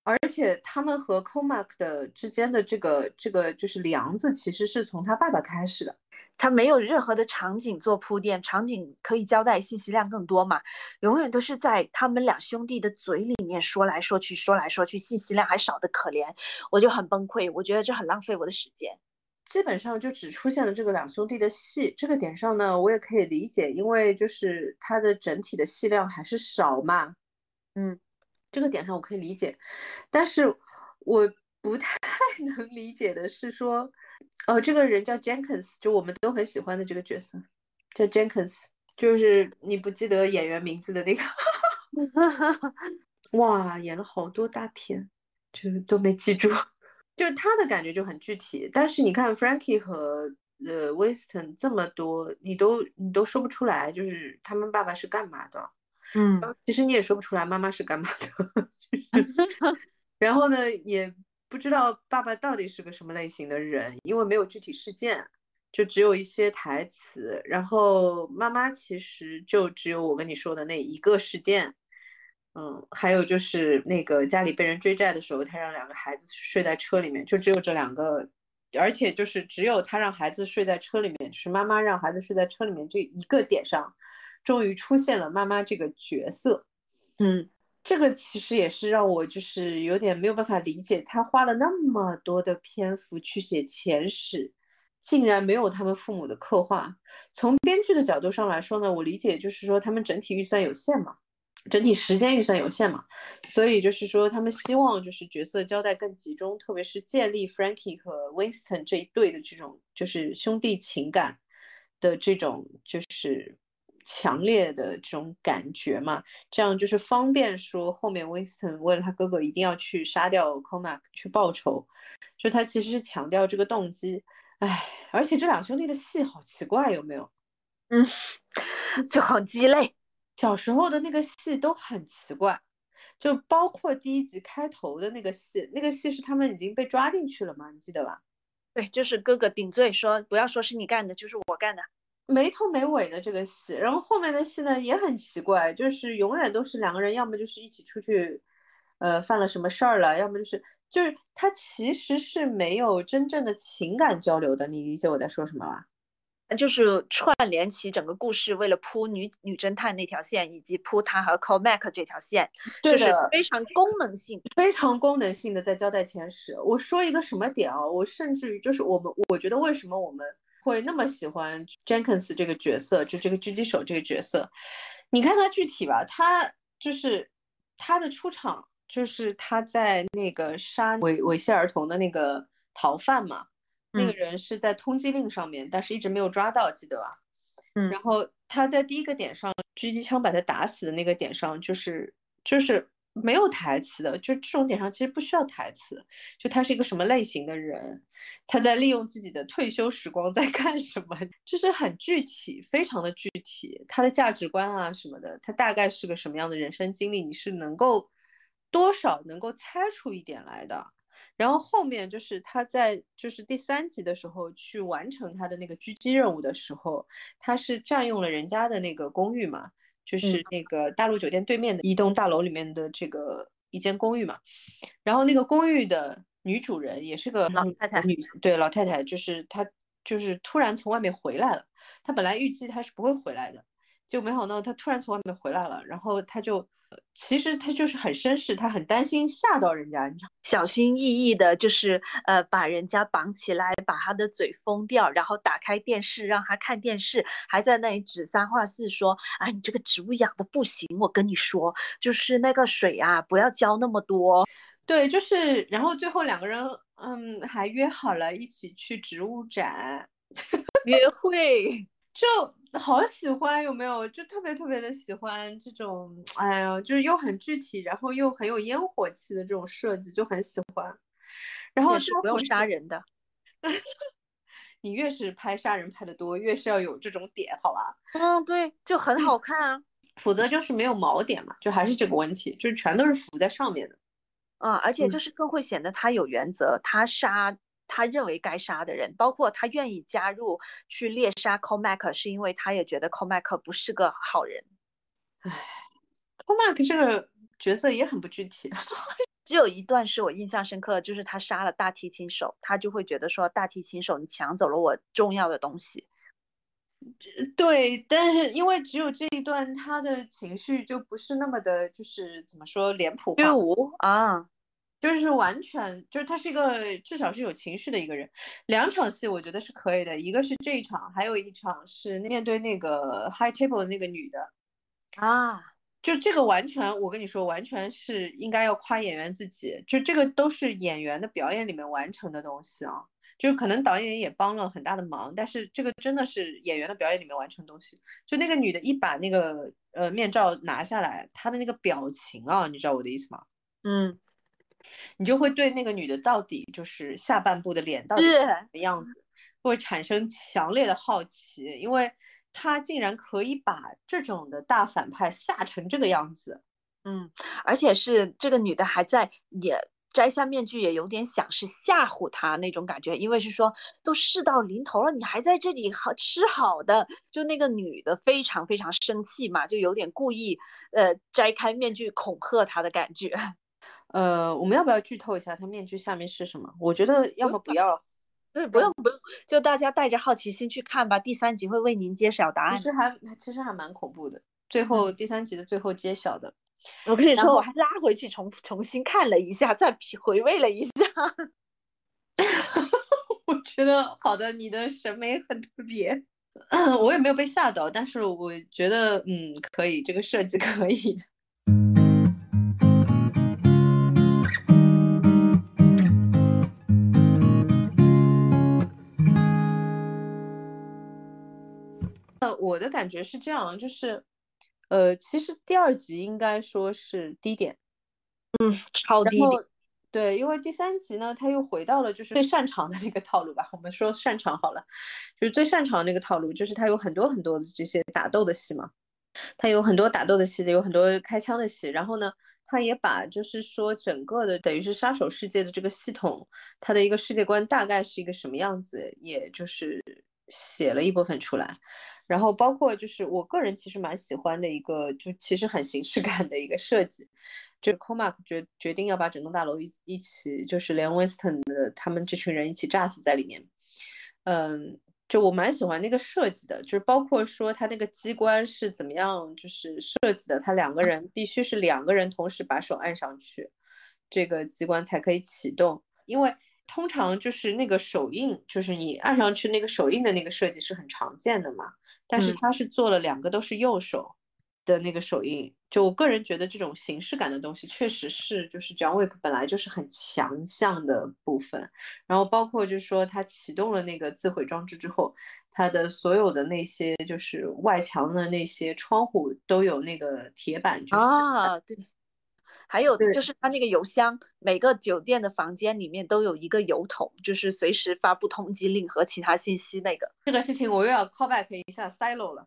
而且他们和 Comac 的之间的这个这个就是梁子，其实是从他爸爸开始的。他没有任何的场景做铺垫，场景可以交代信息量更多嘛？永远都是在他们两兄弟的嘴里面说来说去，说来说去，信息量还少的可怜，我就很崩溃。我觉得这很浪费我的时间。基本上就只出现了这个两兄弟的戏，这个点上呢，我也可以理解，因为就是他的整体的戏量还是少嘛。嗯。这个点上我可以理解，但是我不太 能理解的是说，哦，这个人叫 Jenkins，就我们都很喜欢的这个角色叫 Jenkins，就是你不记得演员名字的那个，哇，演了好多大片，就都没记住，就他的感觉就很具体，但是你看 Frankie 和呃 Winston 这么多，你都你都说不出来，就是他们爸爸是干嘛的。嗯，其实你也说不出来妈妈是干嘛的，然后呢，也不知道爸爸到底是个什么类型的人，因为没有具体事件，就只有一些台词。然后妈妈其实就只有我跟你说的那一个事件，嗯，还有就是那个家里被人追债的时候，他让两个孩子睡在车里面，就只有这两个，而且就是只有他让孩子睡在车里面，就是妈妈让孩子睡在车里面这一个点上。终于出现了妈妈这个角色，嗯，这个其实也是让我就是有点没有办法理解，他花了那么多的篇幅去写前史，竟然没有他们父母的刻画。从编剧的角度上来说呢，我理解就是说他们整体预算有限嘛，整体时间预算有限嘛，所以就是说他们希望就是角色交代更集中，特别是建立 Frankie 和 Winston 这一对的这种就是兄弟情感的这种就是。强烈的这种感觉嘛，这样就是方便说后面 Winston 为了他哥哥一定要去杀掉 Comac 去报仇，就他其实是强调这个动机。哎，而且这两兄弟的戏好奇怪，有没有？嗯，就好鸡肋。小时候的那个戏都很奇怪，就包括第一集开头的那个戏，那个戏是他们已经被抓进去了吗？你记得吧？对，就是哥哥顶罪说不要说是你干的，就是我干的，没头没尾的这个戏。然后后面的戏呢也很奇怪，就是永远都是两个人，要么就是一起出去，呃，犯了什么事儿了，要么就是就是他其实是没有真正的情感交流的。你理解我在说什么吗？就是串联起整个故事，为了铺女女侦探那条线，以及铺他和 Call Mac 这条线，就是非常功能性、非常功能性的在交代前史。我说一个什么点啊？我甚至于就是我们，我觉得为什么我们会那么喜欢 Jenkins 这个角色，就这个狙击手这个角色？你看他具体吧，他就是他的出场，就是他在那个杀猥猥亵儿童的那个逃犯嘛。那个人是在通缉令上面，但是一直没有抓到，记得吧？嗯，然后他在第一个点上，狙击枪把他打死的那个点上，就是就是没有台词的，就这种点上其实不需要台词，就他是一个什么类型的人，他在利用自己的退休时光在干什么，就是很具体，非常的具体，他的价值观啊什么的，他大概是个什么样的人生经历，你是能够多少能够猜出一点来的。然后后面就是他在就是第三集的时候去完成他的那个狙击任务的时候，他是占用了人家的那个公寓嘛，就是那个大陆酒店对面的一栋大楼里面的这个一间公寓嘛。然后那个公寓的女主人也是个老太太，女对老太太，就是她就是突然从外面回来了。她本来预计她是不会回来的，结果没想到他突然从外面回来了，然后他就。其实他就是很绅士，他很担心吓到人家，你知道，小心翼翼的，就是呃把人家绑起来，把他的嘴封掉，然后打开电视让他看电视，还在那里指三画四说，啊，你这个植物养的不行，我跟你说，就是那个水啊，不要浇那么多。对，就是，然后最后两个人，嗯，还约好了一起去植物展 约会。就好喜欢，有没有？就特别特别的喜欢这种，哎呀，就是又很具体，然后又很有烟火气的这种设计，就很喜欢。然后是不用杀人的，你越是拍杀人拍的多，越是要有这种点，好吧？嗯，对，就很好看啊。否则就是没有锚点嘛，就还是这个问题，就是全都是浮在上面的。嗯，而且就是更会显得他有原则，他杀。他认为该杀的人，包括他愿意加入去猎杀 Comac，是因为他也觉得 Comac 不是个好人。唉，Comac 这个角色也很不具体。只有一段是我印象深刻，就是他杀了大提琴手，他就会觉得说大提琴手你抢走了我重要的东西。对，但是因为只有这一段，他的情绪就不是那么的，就是怎么说脸谱化啊。就是完全就是他是一个至少是有情绪的一个人，两场戏我觉得是可以的，一个是这一场，还有一场是面对那个 high table 的那个女的。啊，就这个完全我跟你说完全是应该要夸演员自己，就这个都是演员的表演里面完成的东西啊，就可能导演也帮了很大的忙，但是这个真的是演员的表演里面完成东西，就那个女的一把那个呃面罩拿下来，她的那个表情啊，你知道我的意思吗？嗯。你就会对那个女的到底就是下半部的脸到底是什么样子，会产生强烈的好奇，因为她竟然可以把这种的大反派吓成这个样子。嗯，而且是这个女的还在也摘下面具，也有点想是吓唬他那种感觉，因为是说都事到临头了，你还在这里好吃好的，就那个女的非常非常生气嘛，就有点故意呃摘开面具恐吓他的感觉。呃，我们要不要剧透一下他面具下面是什么？我觉得要么不要，对，不用不用，就大家带着好奇心去看吧。第三集会为您揭晓答案。其实还其实还蛮恐怖的，最后第三集的最后揭晓的。我跟你说，我还拉回去重重新看了一下，再回味了一下。我觉得好的，你的审美很特别。我也没有被吓到，但是我觉得嗯可以，这个设计可以的。我的感觉是这样，就是，呃，其实第二集应该说是低点，嗯，超低点。对，因为第三集呢，他又回到了就是最擅长的那个套路吧。我们说擅长好了，就是最擅长那个套路，就是他有很多很多的这些打斗的戏嘛。他有很多打斗的戏，有很多开枪的戏。然后呢，他也把就是说整个的等于是杀手世界的这个系统，它的一个世界观大概是一个什么样子，也就是写了一部分出来。然后包括就是我个人其实蛮喜欢的一个，就其实很形式感的一个设计，就是 Comark 决决定要把整栋大楼一一起，就是连 Winston 的他们这群人一起炸死在里面。嗯，就我蛮喜欢那个设计的，就是包括说他那个机关是怎么样，就是设计的，他两个人必须是两个人同时把手按上去，这个机关才可以启动，因为。通常就是那个手印，就是你按上去那个手印的那个设计是很常见的嘛。但是他是做了两个都是右手的那个手印，就我个人觉得这种形式感的东西确实是就是 John Wick 本来就是很强项的部分。然后包括就是说他启动了那个自毁装置之后，他的所有的那些就是外墙的那些窗户都有那个铁板，就是啊，对。还有就是它那个邮箱，每个酒店的房间里面都有一个邮筒，就是随时发布通缉令和其他信息那个。这个事情我又要 call back 一下 silo 了，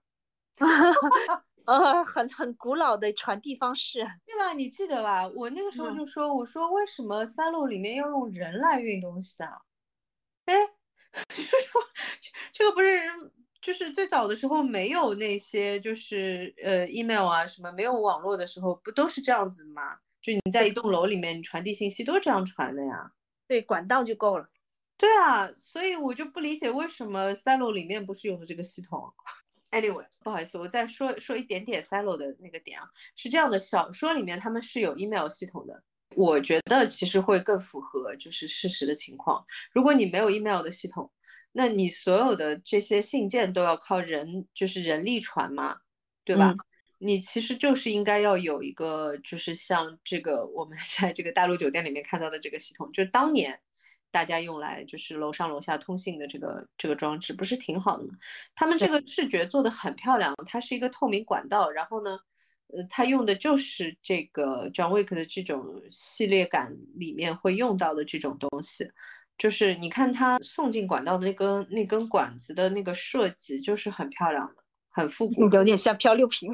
呃，很很古老的传递方式，对吧？你记得吧？我那个时候就说，我说为什么 silo 里面要用人来运东西啊？哎，就说这个不是人，就是最早的时候没有那些，就是呃 email 啊什么，没有网络的时候，不都是这样子吗？就你在一栋楼里面，你传递信息都是这样传的呀？对，管道就够了。对啊，所以我就不理解为什么 Silo 里面不是用的这个系统。Anyway，不好意思，我再说说一点点 Silo 的那个点啊，是这样的，小说里面他们是有 email 系统的，我觉得其实会更符合就是事实的情况。如果你没有 email 的系统，那你所有的这些信件都要靠人，就是人力传嘛，对吧？你其实就是应该要有一个，就是像这个我们 在这个大陆酒店里面看到的这个系统，就当年大家用来就是楼上楼下通信的这个这个装置，不是挺好的吗？他们这个视觉做的很漂亮，它是一个透明管道，然后呢，呃，它用的就是这个 John Wick 的这种系列感里面会用到的这种东西，就是你看它送进管道的那根那根管子的那个设计，就是很漂亮的，很复古，有点像漂流瓶。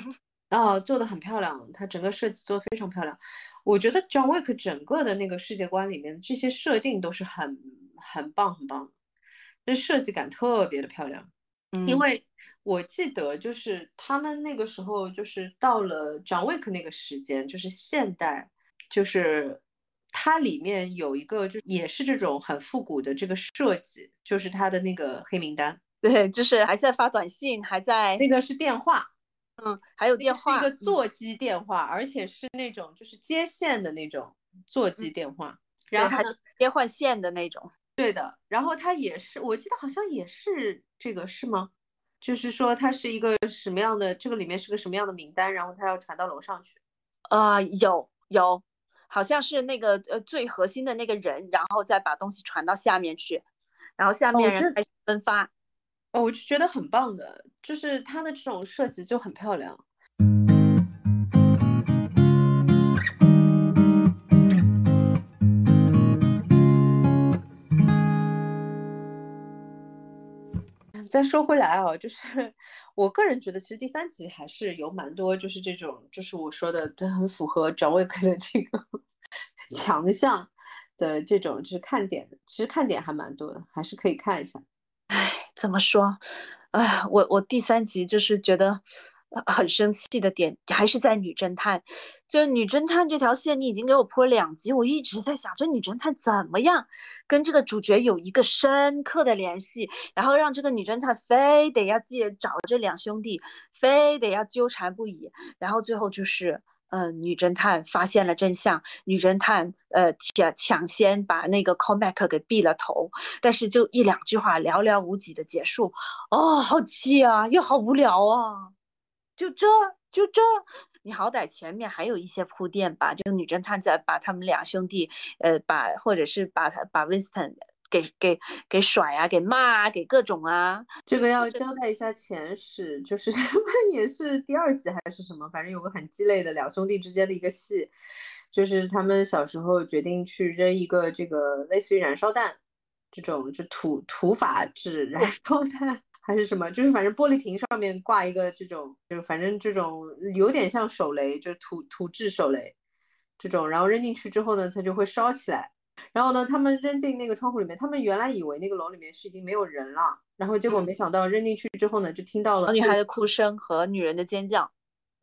哦，做的很漂亮，它整个设计做的非常漂亮。我觉得 John Wick 整个的那个世界观里面这些设定都是很很棒很棒，这设计感特别的漂亮。嗯因为我记得就是他们那个时候就是到了 John Wick 那个时间，就是现代，就是它里面有一个就也是这种很复古的这个设计，就是它的那个黑名单。对，就是还在发短信，还在那个是电话。嗯，还有电话，是一个座机电话，而且是那种就是接线的那种座机电话，然后还接换线的那种。对的，然后它也是，我记得好像也是这个，是吗？就是说它是一个什么样的，这个里面是个什么样的名单，然后它要传到楼上去。啊，有有，好像是那个呃最核心的那个人，然后再把东西传到下面去，然后下面人开始分发。哦，哦我就觉得很棒的，就是它的这种设计就很漂亮。再说回来啊，就是 我个人觉得，其实第三集还是有蛮多，就是这种，就是我说的，都很符合转位克的这个 强项的这种，就是看点。其实看点还蛮多的，还是可以看一下。唉，怎么说？哎，我我第三集就是觉得很生气的点，还是在女侦探。就女侦探这条线，你已经给我铺了两集，我一直在想，这女侦探怎么样跟这个主角有一个深刻的联系，然后让这个女侦探非得要记找这两兄弟，非得要纠缠不已，然后最后就是。嗯，女侦探发现了真相，女侦探呃抢抢先把那个 Comac 给毙了头，但是就一两句话寥寥无几的结束，哦，好气啊，又好无聊啊，就这就这，你好歹前面还有一些铺垫吧，就女侦探在把他们俩兄弟呃把或者是把他把 Winston。给给给甩啊，给骂啊，给各种啊，这个要交代一下前史，就是他们也是第二集还是什么，反正有个很鸡肋的两兄弟之间的一个戏，就是他们小时候决定去扔一个这个类似于燃烧弹这种就土土法制燃烧弹，还是什么，就是反正玻璃瓶上面挂一个这种，就是反正这种有点像手雷，就是土土制手雷这种，然后扔进去之后呢，它就会烧起来。然后呢，他们扔进那个窗户里面，他们原来以为那个楼里面是已经没有人了，然后结果没想到扔进去之后呢，就听到了女孩的哭声和女人的尖叫。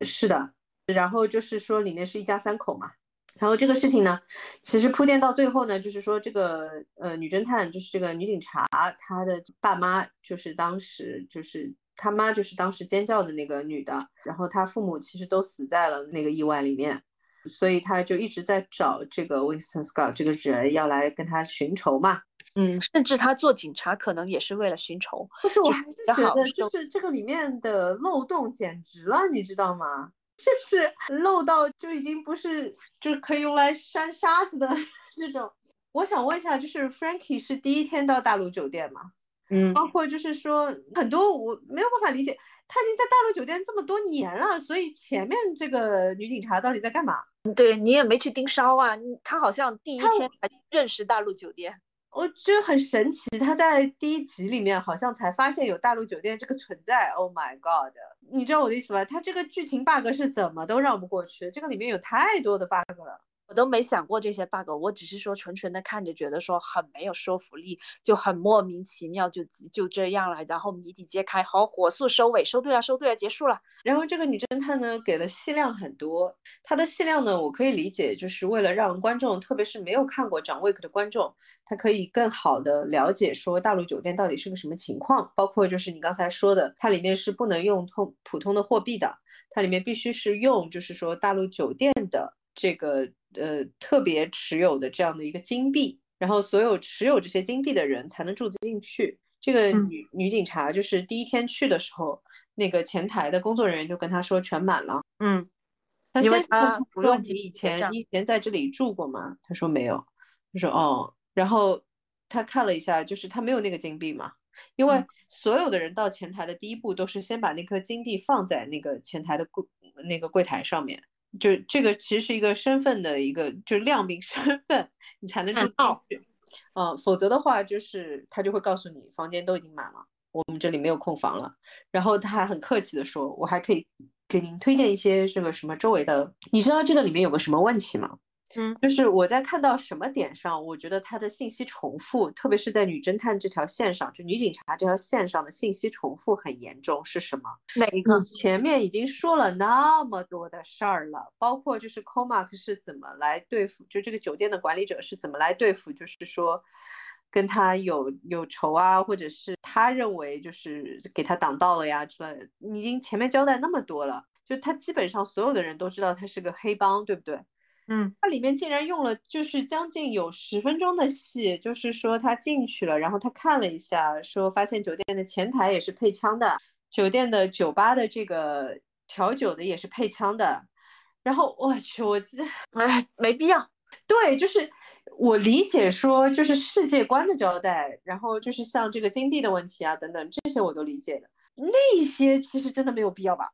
是的，然后就是说里面是一家三口嘛。然后这个事情呢，其实铺垫到最后呢，就是说这个呃女侦探，就是这个女警察，她的爸妈就是当时就是他妈就是当时尖叫的那个女的，然后她父母其实都死在了那个意外里面，所以他就一直在找这个 Winston Scott 这个人要来跟他寻仇嘛。嗯，甚至他做警察可能也是为了寻仇。不是，我还是觉得就是这个里面的漏洞简直了，你知道吗？就是漏到就已经不是，就是可以用来扇沙子的 这种。我想问一下，就是 Frankie 是第一天到大陆酒店吗？嗯，包括就是说很多我没有办法理解，他已经在大陆酒店这么多年了，所以前面这个女警察到底在干嘛？对你也没去盯梢啊，他好像第一天才认识大陆酒店。我觉得很神奇，他在第一集里面好像才发现有大陆酒店这个存在。Oh my god！你知道我的意思吧？他这个剧情 bug 是怎么都绕不过去，这个里面有太多的 bug 了。我都没想过这些 bug，我只是说纯纯的看着，觉得说很没有说服力，就很莫名其妙，就就这样了。然后谜底揭开，好火速收尾，收对了，收对了，结束了。然后这个女侦探呢，给了戏量很多。她的戏量呢，我可以理解，就是为了让观众，特别是没有看过《掌 Wick》的观众，他可以更好的了解说大陆酒店到底是个什么情况。包括就是你刚才说的，它里面是不能用通普通的货币的，它里面必须是用就是说大陆酒店的这个。呃，特别持有的这样的一个金币，然后所有持有这些金币的人才能住进去。这个女女警察就是第一天去的时候，那个前台的工作人员就跟她说全满了。嗯，因为他不用你以前你以前在这里住过吗？她说没有。她说哦，然后她看了一下，就是她没有那个金币嘛，因为所有的人到前台的第一步都是先把那颗金币放在那个前台的柜那个柜台上面。就这个其实是一个身份的一个，就是亮明身份，你才能住进去。嗯，否则的话，就是他就会告诉你房间都已经满了，我们这里没有空房了。然后他还很客气的说，我还可以给您推荐一些这个什么周围的。你知道这个里面有个什么问题吗？嗯，就是我在看到什么点上，我觉得他的信息重复，特别是在女侦探这条线上，就女警察这条线上的信息重复很严重。是什么？哪一个？前面已经说了那么多的事儿了，包括就是 Comark 是怎么来对付，就这个酒店的管理者是怎么来对付，就是说跟他有有仇啊，或者是他认为就是给他挡道了呀之类的。你已经前面交代那么多了，就他基本上所有的人都知道他是个黑帮，对不对？嗯，它里面竟然用了就是将近有十分钟的戏，就是说他进去了，然后他看了一下，说发现酒店的前台也是配枪的，酒店的酒吧的这个调酒的也是配枪的，然后我去，我这哎没必要。对，就是我理解说就是世界观的交代，然后就是像这个金币的问题啊等等这些我都理解的，那些其实真的没有必要吧。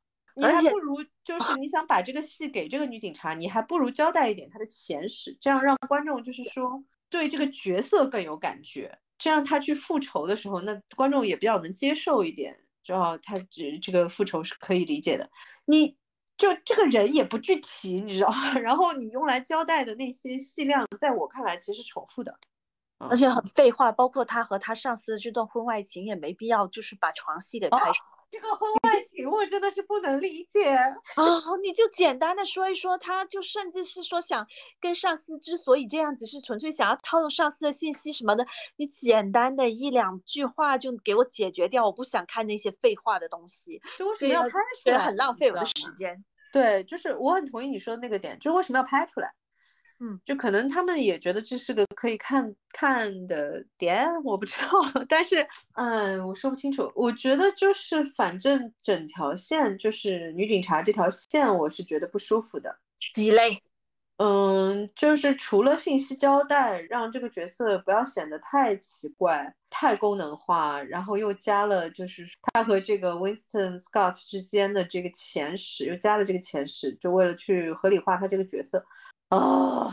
你还不如就是你想把这个戏给这个女警察，你还不如交代一点她的前史，这样让观众就是说对这个角色更有感觉，这样她去复仇的时候，那观众也比较能接受一点，知道她这这个复仇是可以理解的。你就这个人也不具体，你知道吗？然后你用来交代的那些戏量，在我看来其实重复的，而且很废话。包括他和他上司的这段婚外情也没必要，就是把床戏给拍出。这个婚外情我真的是不能理解啊！你就简单的说一说，他就甚至是说想跟上司之所以这样子，是纯粹想要套用上司的信息什么的，你简单的一两句话就给我解决掉，我不想看那些废话的东西，就为什么要拍出来？很浪费我的时间。对，就是我很同意你说的那个点，就为什么要拍出来？嗯，就可能他们也觉得这是个可以看看的点，我不知道。但是，嗯，我说不清楚。我觉得就是，反正整条线就是女警察这条线，我是觉得不舒服的。鸡肋。嗯，就是除了信息交代，让这个角色不要显得太奇怪、太功能化，然后又加了就是他和这个 Winston Scott 之间的这个前史，又加了这个前史，就为了去合理化他这个角色。啊，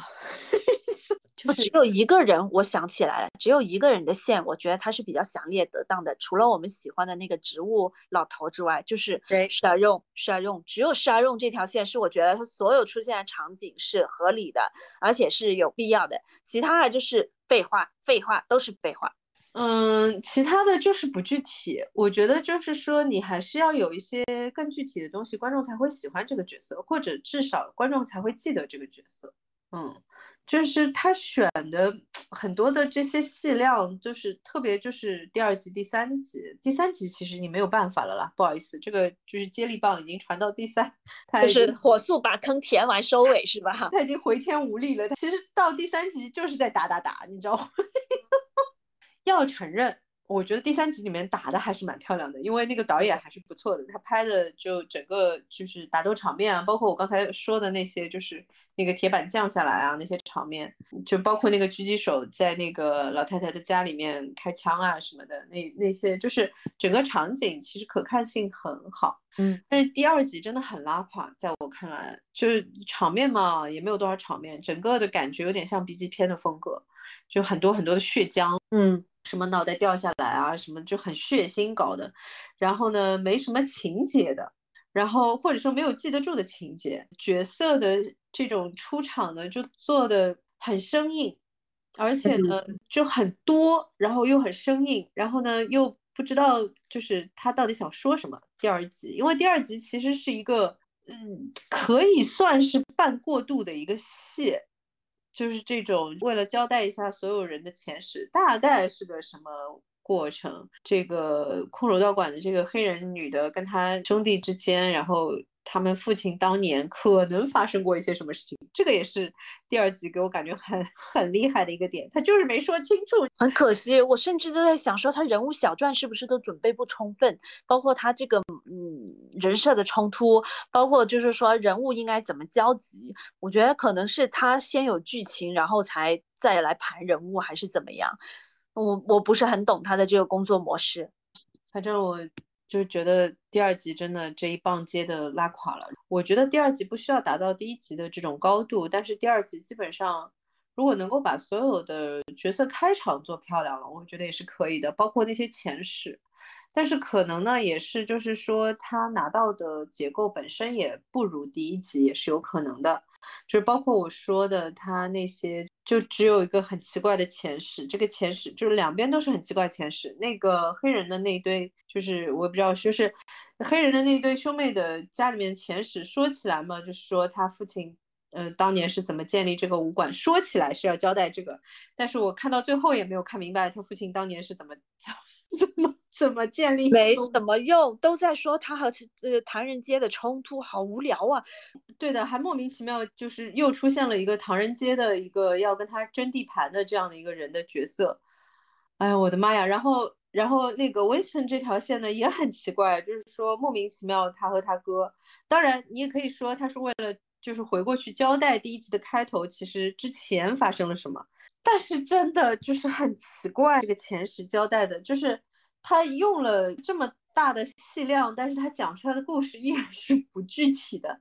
就是只有一个人，我想起来了，只有一个人的线，我觉得他是比较强烈得当的。除了我们喜欢的那个植物老头之外，就是对沙用沙用，只有沙用这条线是我觉得他所有出现的场景是合理的，而且是有必要的。其他的就是废话，废话都是废话。嗯，其他的就是不具体。我觉得就是说，你还是要有一些更具体的东西，观众才会喜欢这个角色，或者至少观众才会记得这个角色。嗯。就是他选的很多的这些戏量，就是特别就是第二集、第三集，第三集其实你没有办法了啦，不好意思，这个就是接力棒已经传到第三，就是火速把坑填完收尾是吧？他已经回天无力了。他其实到第三集就是在打打打，你知道吗？要承认。我觉得第三集里面打的还是蛮漂亮的，因为那个导演还是不错的，他拍的就整个就是打斗场面啊，包括我刚才说的那些，就是那个铁板降下来啊那些场面，就包括那个狙击手在那个老太太的家里面开枪啊什么的，那那些就是整个场景其实可看性很好，嗯，但是第二集真的很拉垮，在我看来就是场面嘛也没有多少场面，整个的感觉有点像 B 级片的风格，就很多很多的血浆，嗯。什么脑袋掉下来啊，什么就很血腥搞的，然后呢，没什么情节的，然后或者说没有记得住的情节，角色的这种出场呢，就做的很生硬，而且呢就很多，然后又很生硬，然后呢又不知道就是他到底想说什么。第二集，因为第二集其实是一个，嗯，可以算是半过渡的一个戏。就是这种为了交代一下所有人的前史，大概是个什么过程？这个空手道馆的这个黑人女的跟她兄弟之间，然后。他们父亲当年可能发生过一些什么事情，这个也是第二集给我感觉很很厉害的一个点，他就是没说清楚，很可惜。我甚至都在想说，他人物小传是不是都准备不充分，包括他这个嗯人设的冲突，包括就是说人物应该怎么交集，我觉得可能是他先有剧情，然后才再来盘人物，还是怎么样？我我不是很懂他的这个工作模式，反正我。就是觉得第二集真的这一棒接的拉垮了。我觉得第二集不需要达到第一集的这种高度，但是第二集基本上如果能够把所有的角色开场做漂亮了，我觉得也是可以的，包括那些前史。但是可能呢，也是就是说他拿到的结构本身也不如第一集，也是有可能的。就是包括我说的他那些。就只有一个很奇怪的前史，这个前史就是两边都是很奇怪前史。那个黑人的那一堆，就是我也不知道，就是黑人的那一堆兄妹的家里面前史，说起来嘛，就是说他父亲，嗯，当年是怎么建立这个武馆，说起来是要交代这个，但是我看到最后也没有看明白他父亲当年是怎么 怎么。怎么建立没什么用，都在说他和呃唐人街的冲突，好无聊啊。对的，还莫名其妙就是又出现了一个唐人街的一个要跟他争地盘的这样的一个人的角色。哎呀，我的妈呀！然后然后那个 Winston 这条线呢也很奇怪，就是说莫名其妙他和他哥，当然你也可以说他是为了就是回过去交代第一集的开头，其实之前发生了什么。但是真的就是很奇怪，这个前十交代的就是。他用了这么大的戏量，但是他讲出来的故事依然是不具体的，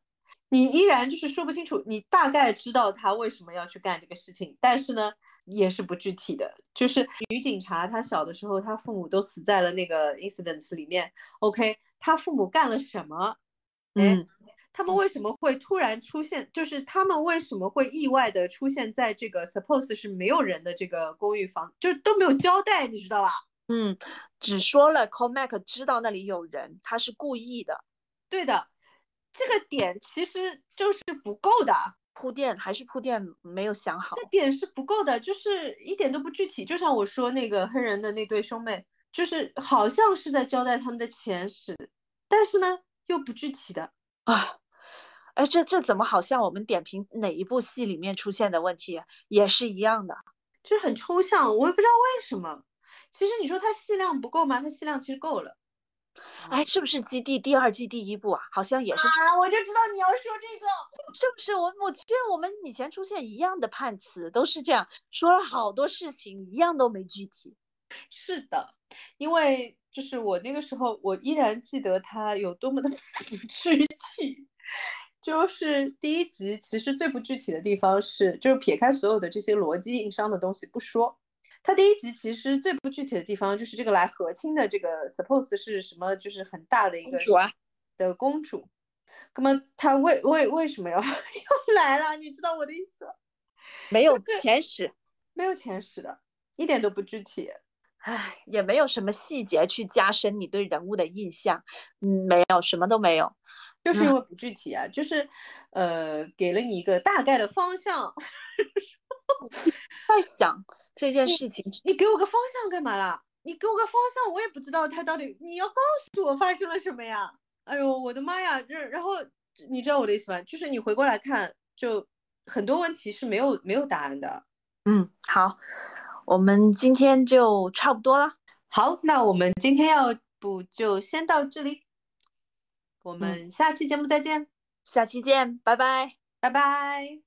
你依然就是说不清楚。你大概知道他为什么要去干这个事情，但是呢，也是不具体的。就是女警察，她小的时候，她父母都死在了那个 incident 里面。OK，她父母干了什么？嗯，他们为什么会突然出现？就是他们为什么会意外的出现在这个 suppose 是没有人的这个公寓房，就都没有交代，你知道吧？嗯，只说了 Comac 知道那里有人，他是故意的。对的，这个点其实就是不够的，铺垫还是铺垫没有想好。这点是不够的，就是一点都不具体。就像我说那个黑人的那对兄妹，就是好像是在交代他们的前史，但是呢又不具体的啊。哎，这这怎么好像我们点评哪一部戏里面出现的问题也是一样的，就是很抽象，我也不知道为什么。其实你说它戏量不够吗？它戏量其实够了。哎，是不是基地第二季第一部啊？好像也是啊，我就知道你要说这个，是不是？我我其实我们以前出现一样的判词，都是这样说了好多事情，一样都没具体。是的，因为就是我那个时候，我依然记得它有多么的不 具体。就是第一集其实最不具体的地方是，就是撇开所有的这些逻辑硬伤的东西不说，它第一集其实最不具体的地方就是这个来和亲的这个 suppose 是什么，就是很大的一个主啊的公主，那么她为为为什么要 要来了？你知道我的意思？没有前史，没有前史的，一点都不具体。唉，也没有什么细节去加深你对人物的印象，嗯，没有，什么都没有，就是因为不具体啊，就是呃，给了你一个大概的方向。在想这件事情，你给我个方向干嘛啦？你给我个方向，我也不知道他到底你要告诉我发生了什么呀？哎呦，我的妈呀！这然后你知道我的意思吗？就是你回过来看，就很多问题是没有没有答案的。嗯，好。我们今天就差不多了。好，那我们今天要不就先到这里，我们下期节目再见。下期见，拜拜，拜拜。